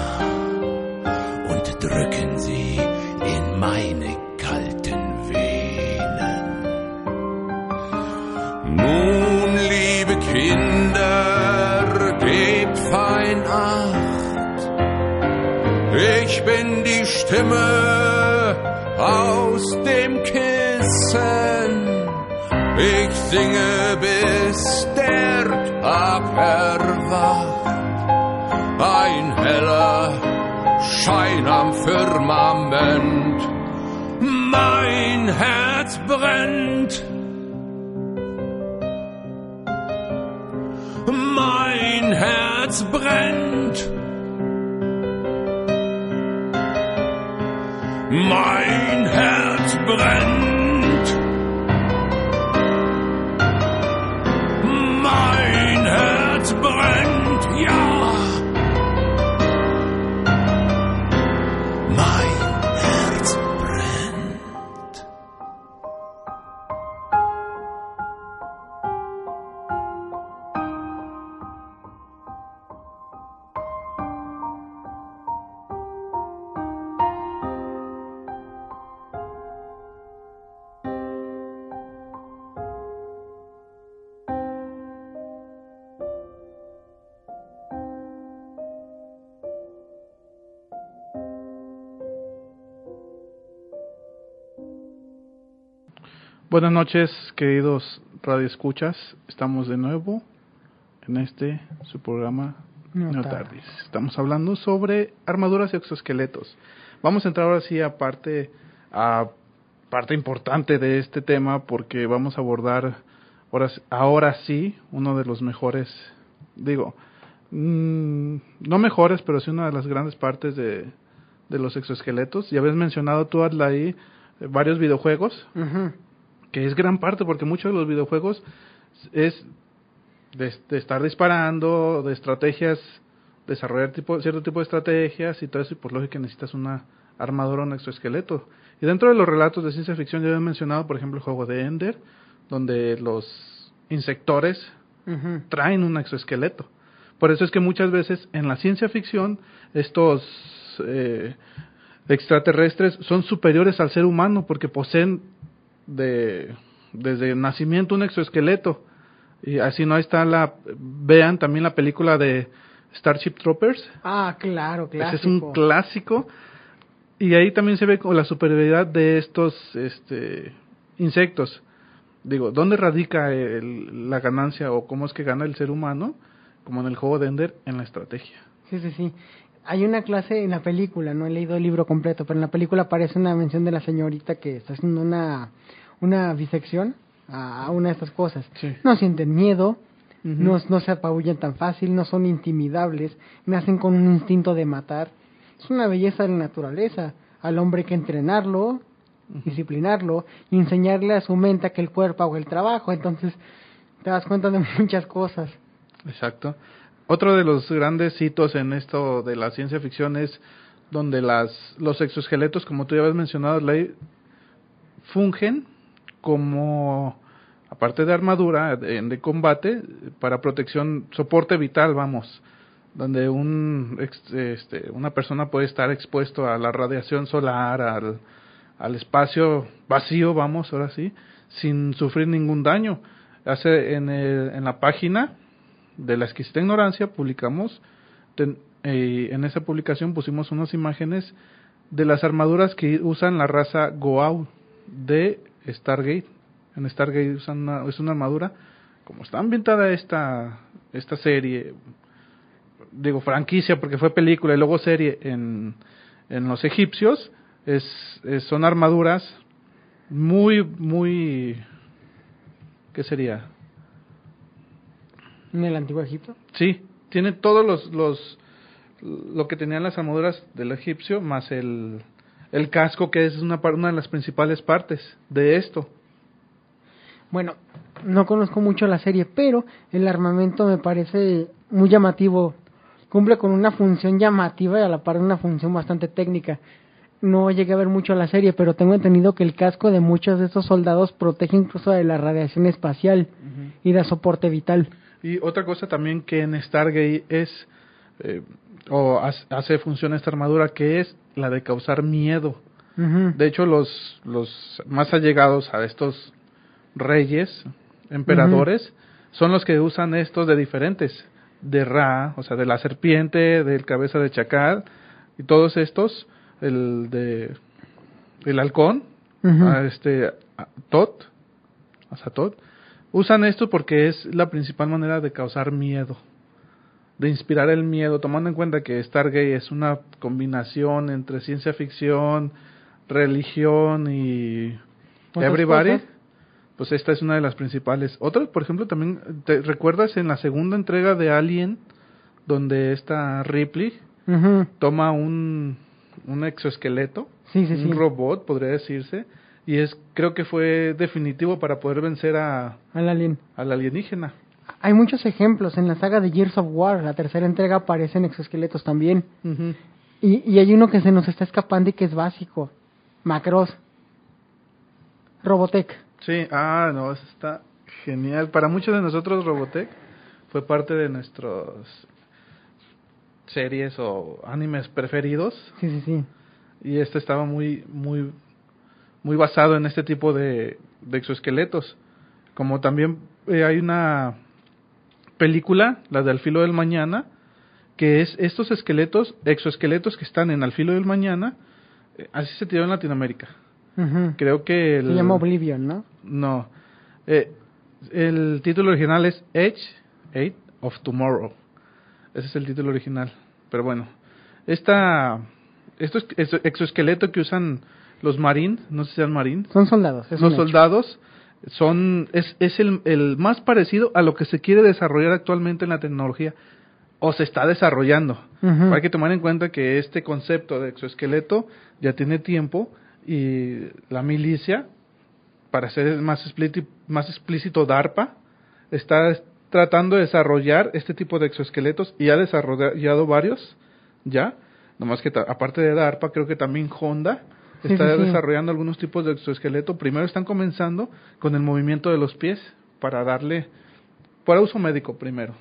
und drücken sie in meine kalten Venen. Nun, liebe Kinder, gebt fein acht. Ich bin die Stimme aus dem Kissen. Ich singe, bis der Tag erwacht. Ein heller Schein am Firmament. Mein Herz brennt. Mein Herz brennt. Mein Herz brennt. Buenas noches, queridos radioescuchas. Estamos de nuevo en este su programa No. Estamos hablando sobre armaduras y exoesqueletos. Vamos a entrar ahora sí a parte a parte importante de este tema porque vamos a abordar ahora, ahora sí uno de los mejores digo mm, no mejores, pero sí una de las grandes partes de, de los exoesqueletos. Ya habías mencionado tú, Adla, ahí eh, varios videojuegos, Ujú. Que es gran parte, porque muchos de los videojuegos es de, de estar disparando, de estrategias, desarrollar tipo, cierto tipo de estrategias y todo eso, y por lógica necesitas una armadura o un exoesqueleto. Y dentro de los relatos de ciencia ficción, ya había mencionado, por ejemplo, el juego de Ender, donde los insectores traen un exoesqueleto. Por eso es que muchas veces en la ciencia ficción estos eh, extraterrestres son superiores al ser humano porque poseen de, desde el nacimiento un exoesqueleto. Y así no está la... Vean también la película de Starship Troopers. Ah, claro, Ese es clásico. un clásico. Y ahí también se ve como la superioridad de estos este, insectos. Digo, ¿dónde radica el- la ganancia o cómo es que gana el ser humano? Como en el juego de Ender, en la estrategia. Sí, sí, sí. Hay una clase en la película, no he leído el libro completo, pero en la película aparece una mención de la señorita que está haciendo una, una bisección a una de estas cosas. Sí. No sienten miedo, no, no se apabullan tan fácil, no son intimidables, nacen con un instinto de matar. Es una belleza de la naturaleza. Al hombre hay que entrenarlo, disciplinarlo y enseñarle a su mente a que el cuerpo haga el trabajo. Entonces te das cuenta de (laughs) muchas cosas. Exacto. Otro de los grandes hitos en esto de la ciencia ficción es donde las los exoesqueletos, como tú ya habías mencionado, Ley, fungen como aparte de armadura de, combate para protección, soporte vital, vamos, donde un este, una persona puede estar expuesto a la radiación solar, al, al espacio vacío, vamos, ahora sí, sin sufrir ningún daño. Hace en, el- en la página de la exquisita ignorancia publicamos eh, en esa publicación pusimos unas imágenes de las armaduras que usan la raza Goa'uld de Stargate. En Stargate usan una, es una armadura como está ambientada esta esta serie digo franquicia porque fue película y luego serie en en los egipcios es, es- son armaduras muy muy qué sería En el antiguo Egipto. Sí, tiene todos los, los lo que tenían las armaduras del egipcio más el, el casco que es una, una de las principales partes de esto. Bueno, no conozco mucho la serie, pero el armamento me parece muy llamativo. Cumple con una función llamativa y a la par una función bastante técnica. No llegué a ver mucho la serie, pero tengo entendido que el casco de muchos de estos soldados protege incluso de la radiación espacial y da soporte vital. Y otra cosa también que en Stargate es eh, o hace- función esta armadura que es la de causar miedo. De hecho, los, los más allegados a estos reyes, emperadores, son los que usan estos de diferentes. De Ra, o sea, de la serpiente, del cabeza de chacal, y todos estos, el de el halcón, este Tot, a Satot, usan esto porque es la principal manera de causar miedo, de inspirar el miedo, tomando en cuenta que Stargate es una combinación entre ciencia ficción, religión y everybody. cosas. Pues esta es una de las principales. Otra, por ejemplo, también, ¿te recuerdas en la segunda entrega de Alien, donde esta Ripley toma un, un exoesqueleto, Sí, sí, un sí. robot, podría decirse, y es creo que fue definitivo para poder vencer a, Al alien. al alienígena. Hay muchos ejemplos. En la saga de Gears of War, la tercera entrega, aparecen exoesqueletos también. Y, y hay uno que se nos está escapando y que es básico. Macros. Robotech. Sí, ah, no, eso está genial. Para muchos de nosotros Robotech fue parte de nuestros series o animes preferidos Sí, sí, sí. y este estaba muy muy muy basado en este tipo de, de exoesqueletos. Como también eh, hay una película, la de Al filo del mañana, que es estos esqueletos, exoesqueletos que están en Al filo del mañana, eh, así se tiró en Latinoamérica. Creo que el, Se llama Oblivion, ¿no? no. Eh, el título original es Edge, Eight of Tomorrow. Ese es el título original. Pero bueno, esta, esto es es exoesqueleto que usan los marines, no sé si sean marines, Son soldados. es los soldados, son, es, es el, el más parecido a lo que se quiere desarrollar actualmente en la tecnología. o se está desarrollando. Hay que tomar en cuenta que este concepto de exoesqueleto ya tiene tiempo y la milicia, para ser más explícito, más explícito DARPA, está tratando de desarrollar este tipo de exoesqueletos y ha desarrollado varios ya. Nomás que aparte de DARPA, creo que también Honda Sí, está sí, desarrollando algunos tipos de exoesqueleto. Primero están comenzando con el movimiento de los pies para darle, para uso médico primero,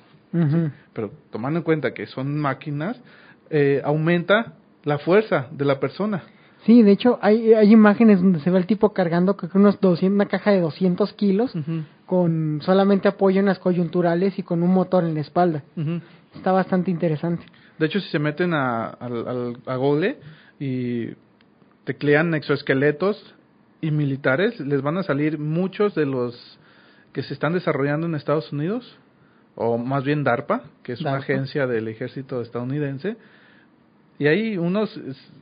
pero tomando en cuenta que son máquinas, eh, aumenta la fuerza de la persona. Sí, de hecho, hay, hay imágenes donde se ve el tipo cargando creo que unos 200, una caja de 200 kilos con solamente apoyo en las coyunturales y con un motor en la espalda. ujú. Está bastante interesante. De hecho, si se meten a, al- al- a Google y teclean exoesqueletos y militares, les van a salir muchos de los que se están desarrollando en Estados Unidos, o más bien DARPA, que es una agencia del ejército estadounidense. Y hay unos,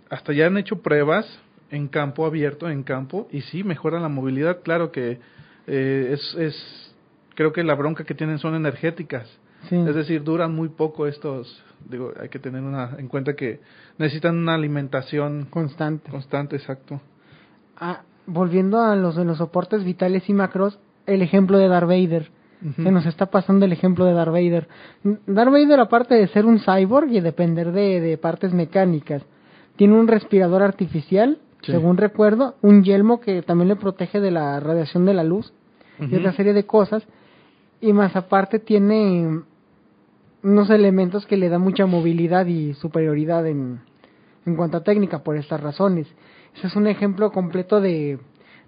hasta ya han hecho pruebas en campo abierto, en campo, y sí, mejoran la movilidad. Claro que eh, es, es, creo que la bronca que tienen son energéticas. Sí. Es decir, duran muy poco estos, digo, hay que tener una, en cuenta que necesitan una alimentación Constante. constante, exacto. Ah, volviendo a los de los soportes vitales y macros, el ejemplo de Darth Vader. Se nos está pasando el ejemplo de Darth Vader. Darth Vader, aparte de ser un cyborg y depender de, de partes mecánicas, tiene un respirador artificial, Sí. según recuerdo, un yelmo que también le protege de la radiación de la luz y otra serie de cosas. Y más aparte tiene unos elementos que le dan mucha movilidad y superioridad en, en cuanto a técnica por estas razones. Ese es un ejemplo completo de,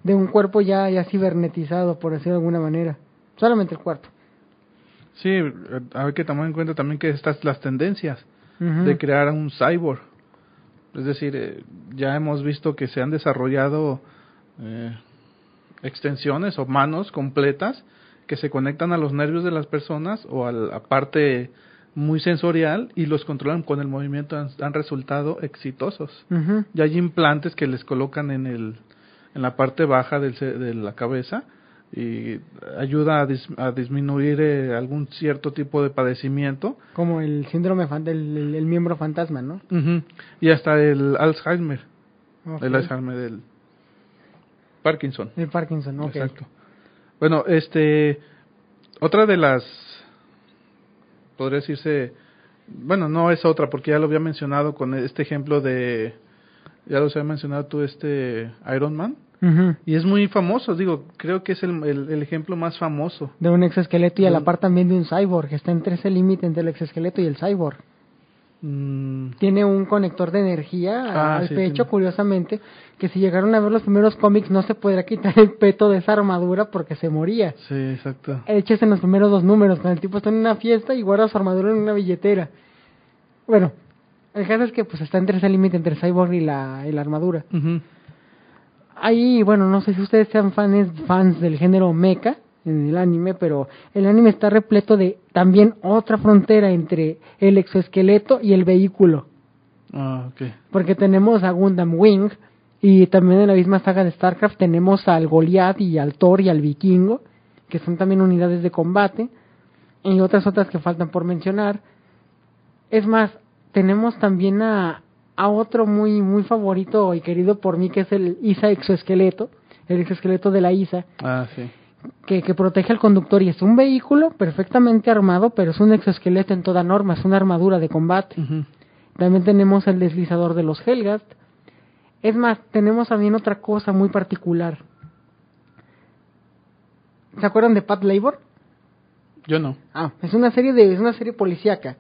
de un cuerpo ya, ya cibernetizado, por decirlo de alguna manera. Solamente el cuerpo. Sí, eh, hay que tomar en cuenta también que estas las tendencias de crear un cyborg. Es decir, eh, ya hemos visto que se han desarrollado eh, extensiones o manos completas que se conectan a los nervios de las personas o a la parte muy sensorial y los controlan con el movimiento. Han, han resultado exitosos. Ya hay implantes que les colocan en el en la parte baja del de la cabeza y ayuda a, dis- a disminuir eh, algún cierto tipo de padecimiento Como el síndrome del el, el miembro fantasma, ¿no? Ujú. y hasta el Alzheimer, el Alzheimer del Parkinson. El Parkinson, ok. Exacto. Bueno, este otra de las podría decirse bueno, no es otra porque ya lo había mencionado con este ejemplo de ya los había mencionado tú este Iron Man y es muy famoso, digo, creo que es el, el, el ejemplo más famoso. De un exoesqueleto y a la par también de un cyborg, que está entre ese límite entre el exoesqueleto y el cyborg. Mm, Tiene un conector de energía Ah, al sí, pecho, curiosamente, que si llegaron a ver los primeros cómics no se podrá quitar el peto de esa armadura porque se moría. sí, exacto. Hechas en los primeros dos números, cuando el tipo está en una fiesta y guarda su armadura en una billetera. Bueno, el caso es que pues está entre ese límite entre el cyborg y la, y la armadura. Ahí, bueno, no sé si ustedes sean fans, fans del género mecha en el anime, pero el anime está repleto de también otra frontera entre el exoesqueleto y el vehículo. Ah, okay. Porque tenemos a Gundam Wing y también en la misma saga de StarCraft tenemos al Goliath y al Thor y al Vikingo, que son también unidades de combate, y otras otras que faltan por mencionar. Es más, tenemos también a, a otro muy muy favorito y querido por mí que es el ISA exoesqueleto, el exoesqueleto de la ISA, Ah, sí. Que, que protege al conductor y es un vehículo perfectamente armado, pero es un exoesqueleto en toda norma, es una armadura de combate. También tenemos el deslizador de los Helgast. Es más, tenemos también otra cosa muy particular. ¿Se acuerdan de Pat Labor? Yo no. Ah, es una serie de es una serie policíaca.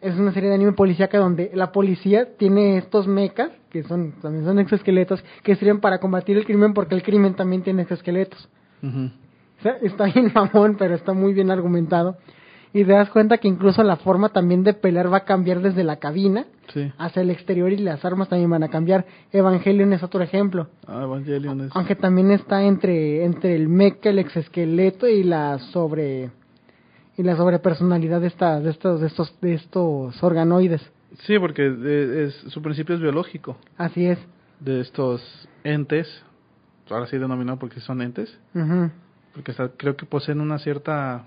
Es una serie de anime policíaca donde la policía tiene estos mechas, que son también son exoesqueletos, que sirven para combatir el crimen porque el crimen también tiene exoesqueletos. O sea, está bien (laughs) mamón, pero está muy bien argumentado. Y te das cuenta que incluso la forma también de pelear va a cambiar desde la cabina Sí. hacia el exterior y las armas también van a cambiar. Evangelion es otro ejemplo. Ah, Evangelion es... Aunque también está entre, entre el mecha, el exoesqueleto y la sobre y la sobrepersonalidad de esta, de estos, de estos, de estos organoides. Sí, porque eh, es, su principio es biológico. Así es. De estos entes, ahora sí denominado porque son entes, porque creo que poseen una cierta...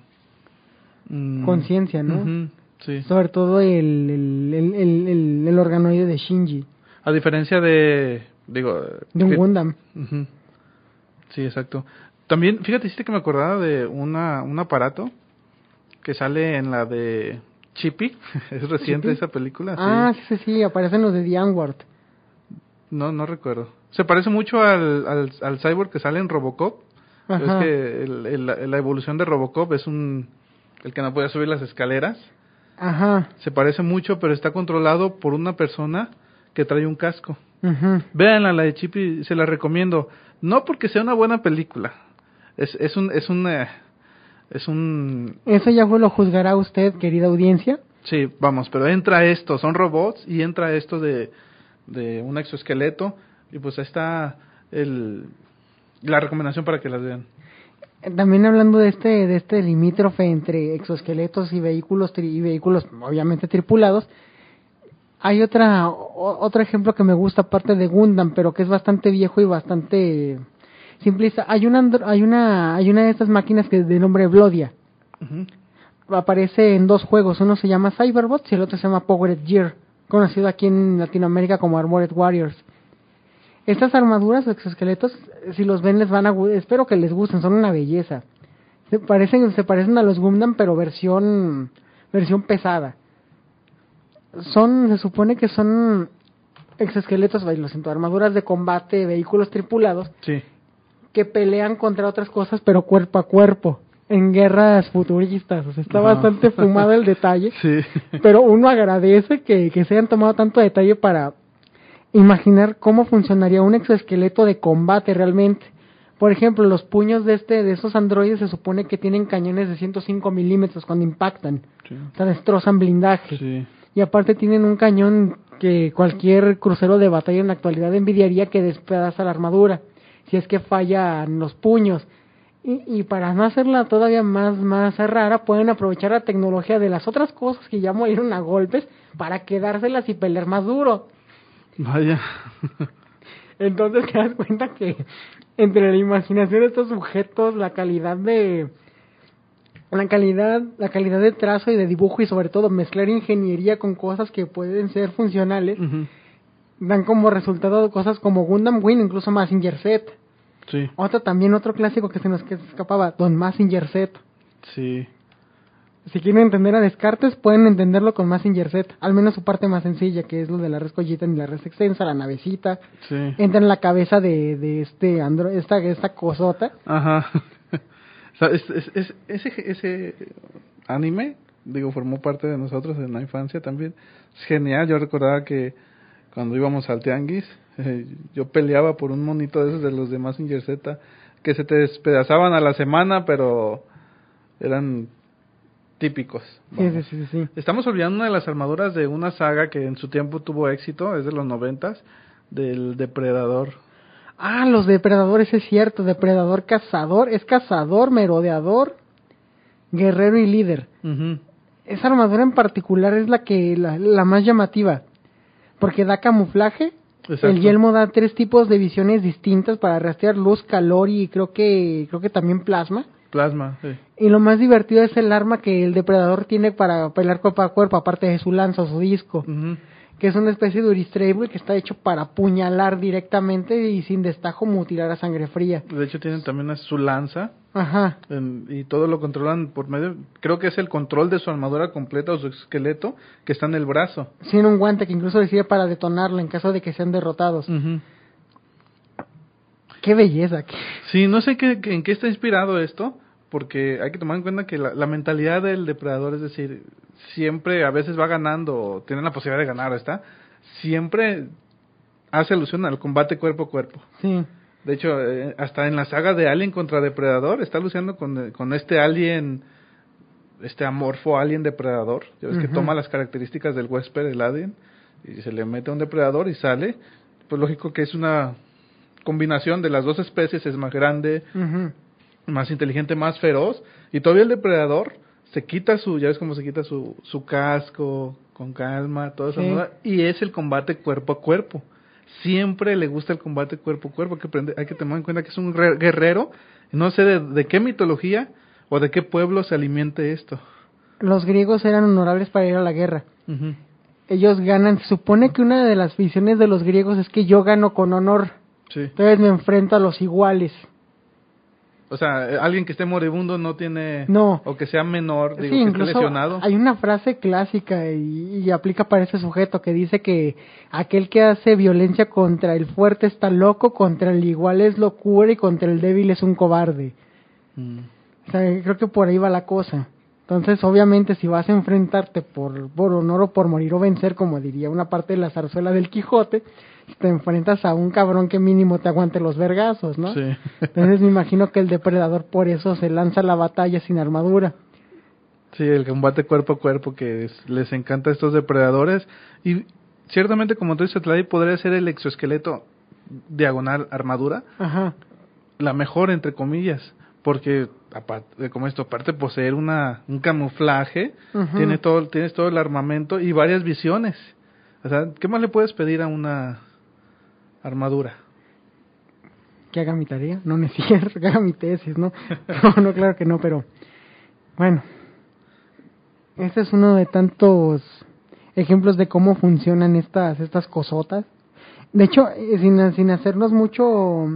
mm, Conciencia, ¿no? Sí. Sobre todo el, el, el, el, el- organoide de Shinji, A diferencia de, digo, de un Gundam. Sí, exacto. También, fíjate, hiciste que me acordaba de una, un aparato que sale en la de Chippy. (laughs) es reciente ¿Chippy? esa película. Ah, sí, sí, sí, aparecen los de The Onward. No, no recuerdo. Se parece mucho al, al, al cyborg que sale en Robocop. Es Ajá. que el- el- la evolución de Robocop es un... El que no puede subir las escaleras. Ajá. Se parece mucho, pero está controlado por una persona que trae un casco. ujú. Véanla, la de Chippy, se la recomiendo. No porque sea una buena película. Es, es un... Es un eh, es un... Eso ya lo juzgará usted, querida audiencia. Sí, vamos, pero entra esto, son robots y entra esto de, de un exoesqueleto y pues ahí está el, la recomendación para que las vean. También hablando de este, de este limítrofe entre exoesqueletos y vehículos, tri- y vehículos obviamente tripulados, hay otra, o- otro ejemplo que me gusta aparte de Gundam, pero que es bastante viejo y bastante simplista. Hay una, hay una, hay una de estas máquinas que es de nombre Blodia. Aparece en dos juegos, uno se llama Cyberbots y el otro se llama Powered Gear, conocido aquí en Latinoamérica como Armored Warriors. Estas armaduras o exoesqueletos, si los ven les van a, espero que les gusten, son una belleza. Se parecen, se parecen a los Gundam, pero versión, versión pesada. Son, se supone que son exoesqueletos, lo siento, armaduras de combate, vehículos tripulados, Sí, que pelean contra otras cosas, pero cuerpo a cuerpo, en guerras futuristas. O sea, está bastante fumado el detalle, (laughs) sí. pero uno agradece que, que se hayan tomado tanto detalle para imaginar cómo funcionaría un exoesqueleto de combate realmente. Por ejemplo, los puños de este de esos androides se supone que tienen cañones de 105 milímetros cuando impactan, sí. o sea, destrozan blindaje. Sí. Y aparte tienen un cañón que cualquier crucero de batalla en la actualidad envidiaría que despedaza la armadura, si es que fallan los puños. Y, y para no hacerla todavía más, más rara, pueden aprovechar la tecnología de las otras cosas que ya murieron a golpes para quedárselas y pelear más duro. Vaya. Entonces te das cuenta que entre la imaginación de estos sujetos, la calidad de la calidad, la calidad de trazo y de dibujo y sobre todo mezclar ingeniería con cosas que pueden ser funcionales, dan como resultado cosas como Gundam Wing, incluso Massinger Z. Sí, Otro también, otro clásico que se nos escapaba, Don Massinger Z. sí. Si quieren entender a Descartes, pueden entenderlo con Massinger Z, al menos su parte más sencilla, que es lo de la res collita y la res extensa, la navecita, Sí. entra en la cabeza de, de este andro, esta, esta cosota. Ajá. (laughs) O sea, es- es- es- ese, ese anime, digo, formó parte de nosotros en la infancia también. Es genial. Yo recordaba que cuando íbamos al tianguis, (laughs) eh, yo peleaba por un monito de esos de los de Mazinger Z, que se te despedazaban a la semana, pero eran típicos. Sí, sí, vamos. sí, sí, sí. Estamos olvidando una de las armaduras de una saga que en su tiempo tuvo éxito, es de los noventas, del depredador. Ah, los depredadores, es cierto, depredador cazador, es cazador, merodeador, guerrero y líder. Ujú. Esa armadura en particular es la que la, la más llamativa, porque da camuflaje. Exacto. El yelmo da tres tipos de visiones distintas para rastrear luz, calor y creo que creo que también plasma. Plasma, sí. Y lo más divertido es el arma que el depredador tiene para pelear cuerpo a cuerpo, aparte de su lanza o su disco, que es una especie de Uristrable que está hecho para apuñalar directamente y sin destajo mutilar a sangre fría. De hecho, tienen también su lanza Ajá. en- y todo lo controlan por medio. Creo que es el control de su armadura completa o su esqueleto que está en el brazo. Tiene un guante que incluso sirve para detonarla en caso de que sean derrotados. Ujú. Qué belleza. qué- Sí, no sé qué, qué- en qué está inspirado esto, porque hay que tomar en cuenta que la, la mentalidad del depredador, es decir, siempre a veces va ganando, o tiene la posibilidad de ganar, ¿está? Siempre hace alusión al combate cuerpo a cuerpo. Sí. De hecho, eh, hasta en la saga de Alien contra Depredador está luciendo con, eh, con este alien, este amorfo alien depredador. Ya ves que toma las características del huésped, el alien, y se le mete a un depredador y sale. Pues lógico que es una combinación de las dos especies, es más grande, Ujú. Más inteligente, más feroz. Y todavía el depredador se quita su, ya ves cómo se quita su, su casco, con calma, toda esa Sí. moda, y es el combate cuerpo a cuerpo. Siempre le gusta el combate cuerpo a cuerpo, hay que, aprender- hay que tomar en cuenta que es un re- guerrero, no sé de, de qué mitología o de qué pueblo se alimente esto. los griegos eran honorables para ir a la guerra. Ellos ganan, se supone que una de las visiones de los griegos es que yo gano con honor, Sí. entonces me enfrento a los iguales. O sea, alguien que esté moribundo no tiene... No. O que sea menor, digo, Sí, que esté incluso lesionado. hay una frase clásica y, y aplica para ese sujeto que dice que aquel que hace violencia contra el fuerte está loco, contra el igual es locura y contra el débil es un cobarde. Mm. O sea, creo que por ahí va la cosa. Entonces, obviamente, si vas a enfrentarte por, por honor o por morir o vencer, como diría una parte de la zarzuela del Quijote, te enfrentas a un cabrón que mínimo te aguante los vergazos, ¿no? Sí. Entonces me imagino que el depredador por eso se lanza a la batalla sin armadura. Sí, el combate cuerpo a cuerpo que es- les encanta a estos depredadores. Y ciertamente, como tú dices, Tladi, podría ser el exoesqueleto diagonal armadura, Ajá. la mejor, entre comillas. Porque, aparte, como esto, aparte de poseer una, un camuflaje, tiene todo, tienes todo el armamento y varias visiones. O sea, ¿qué más le puedes pedir a una armadura? que haga mi tarea, no, cierto, (laughs) que haga mi tesis, ¿no? No, no, claro que no, pero bueno, este es uno de tantos ejemplos de cómo funcionan estas estas cosotas. De hecho, eh, sin, sin hacernos mucho,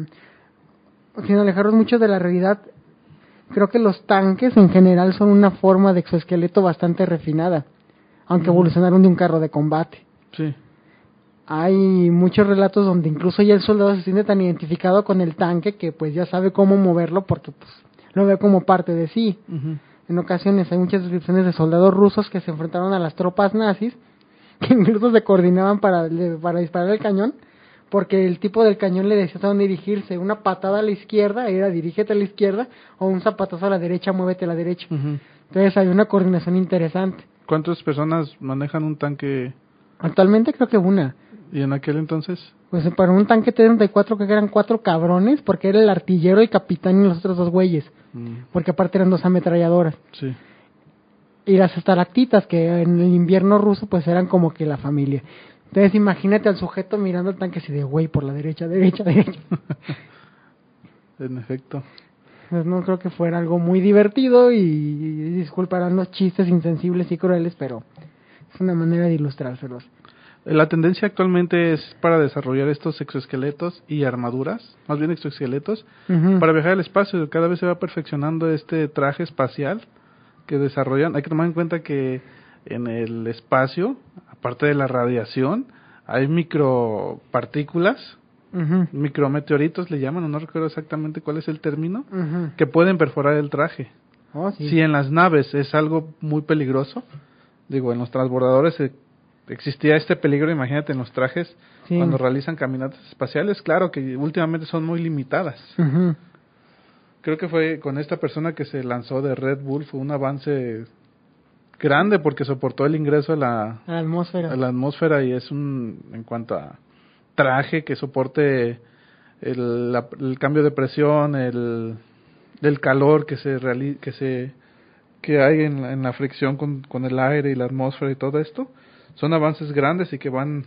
sin alejarnos mucho de la realidad, creo que los tanques en general son una forma de exoesqueleto bastante refinada, aunque evolucionaron de un carro de combate. Sí. Hay muchos relatos donde incluso ya el soldado se siente tan identificado con el tanque que pues ya sabe cómo moverlo porque pues lo ve como parte de sí. En ocasiones hay muchas descripciones de soldados rusos que se enfrentaron a las tropas nazis (laughs) que incluso se coordinaban para, para disparar el cañón porque el tipo del cañón le decía a dónde dirigirse. Una patada a la izquierda era dirígete a la izquierda o un zapatazo a la derecha, muévete a la derecha. Entonces hay una coordinación interesante. ¿Cuántas personas manejan un tanque Actualmente creo que una. Y en aquel entonces? Pues para un tanque T-34 que eran cuatro cabrones, porque era el artillero, el capitán y los otros dos güeyes, Mm, porque aparte eran dos ametralladoras. sí. Y las estalactitas, que en el invierno ruso pues eran como que la familia. Entonces imagínate al sujeto mirando el tanque así de güey por la derecha, derecha, derecha. (laughs) En efecto. Pues no creo que fuera algo muy divertido y, y disculparán los chistes insensibles y crueles, pero es una manera de ilustrárselos. La tendencia actualmente es para desarrollar estos exoesqueletos y armaduras, más bien exoesqueletos, para viajar al espacio. Cada vez se va perfeccionando este traje espacial que desarrollan. Hay que tomar en cuenta que en el espacio, aparte de la radiación, hay micropartículas, micrometeoritos le llaman, no recuerdo exactamente cuál es el término, que pueden perforar el traje. Oh, sí. Si en las naves es algo muy peligroso, digo, en los transbordadores eh, existía este peligro, imagínate en los trajes, Sí. cuando realizan caminatas espaciales, claro que últimamente son muy limitadas. Creo que fue con esta persona que se lanzó de Red Bull, fue un avance grande porque soportó el ingreso a la, A la atmósfera. a la atmósfera y es un, en cuanto a traje que soporte el, la- el cambio de presión, el, el calor que se que se que hay en, la- en la fricción con, con el aire y la atmósfera y todo esto, son avances grandes y que van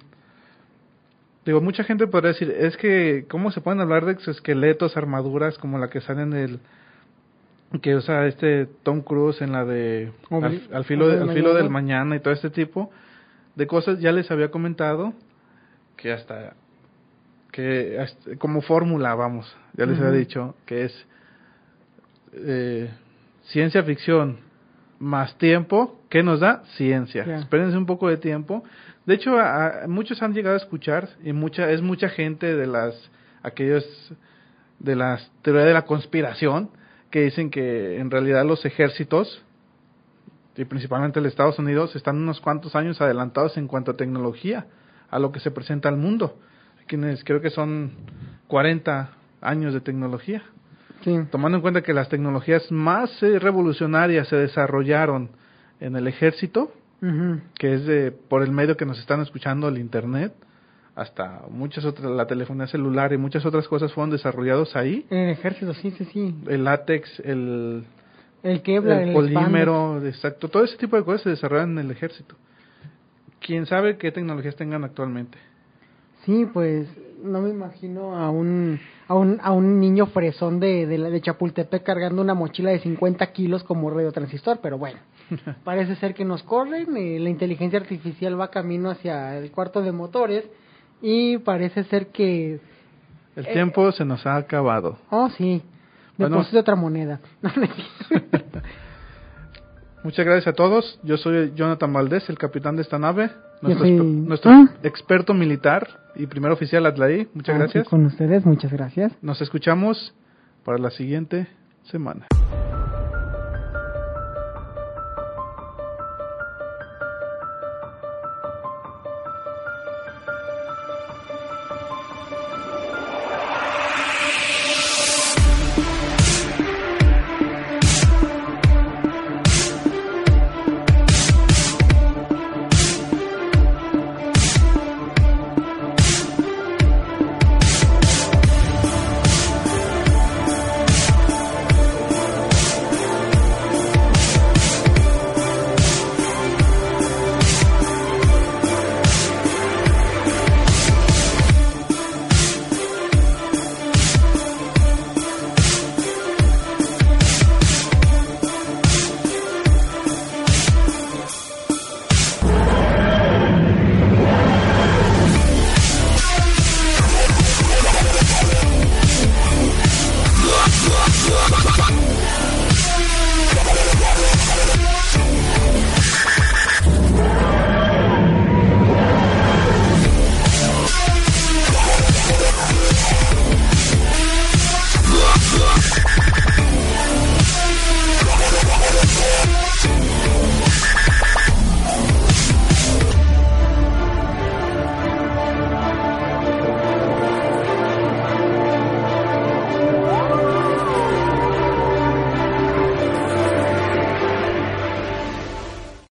digo mucha gente podría decir es que cómo se pueden hablar de exoesqueletos armaduras como la que sale en el que usa este Tom Cruise en la de al, filo de- al al filo del mañana. y todo este tipo de cosas ya les había comentado que hasta que hasta- como fórmula vamos ya les había dicho que es eh, ciencia ficción más tiempo. ¿qué nos da ciencia. Ya. espérense un poco de tiempo. De hecho a- a- muchos han llegado a escuchar y mucha es mucha gente de las aquellos de las teorías de la conspiración que dicen que en realidad los ejércitos y principalmente el Estados Unidos están unos cuantos años adelantados en cuanto a tecnología a lo que se presenta al mundo. Quienes creo que son 40 años de tecnología Sí. tomando en cuenta que las tecnologías más eh, revolucionarias se desarrollaron en el ejército que es de por el medio que nos están escuchando el internet hasta muchas otras la telefonía celular y muchas otras cosas fueron desarrollados ahí. En el ejército, sí, sí, sí. el látex el, El Kevlar, el el, polímero exacto. Todo ese tipo de cosas se desarrollan en el ejército. Quién sabe qué tecnologías tengan actualmente Sí, pues no me imagino a un a un, a un niño fresón de, de, de Chapultepec cargando una mochila de 50 kilos como radiotransistor, pero bueno. (laughs) Parece ser que nos corren, eh, la inteligencia artificial va camino hacia el cuarto de motores y parece ser que... El Eh, tiempo se nos ha acabado. Oh, sí. Bueno. Deposite otra moneda. (laughs) (laughs) Muchas gracias a todos. Yo soy Jonathan Valdés, el capitán de esta nave, nuestro, soy- nuestro Ah. experto militar y primer oficial Atlaí. Muchas gracias. Con ustedes, muchas gracias. Nos escuchamos para la siguiente semana.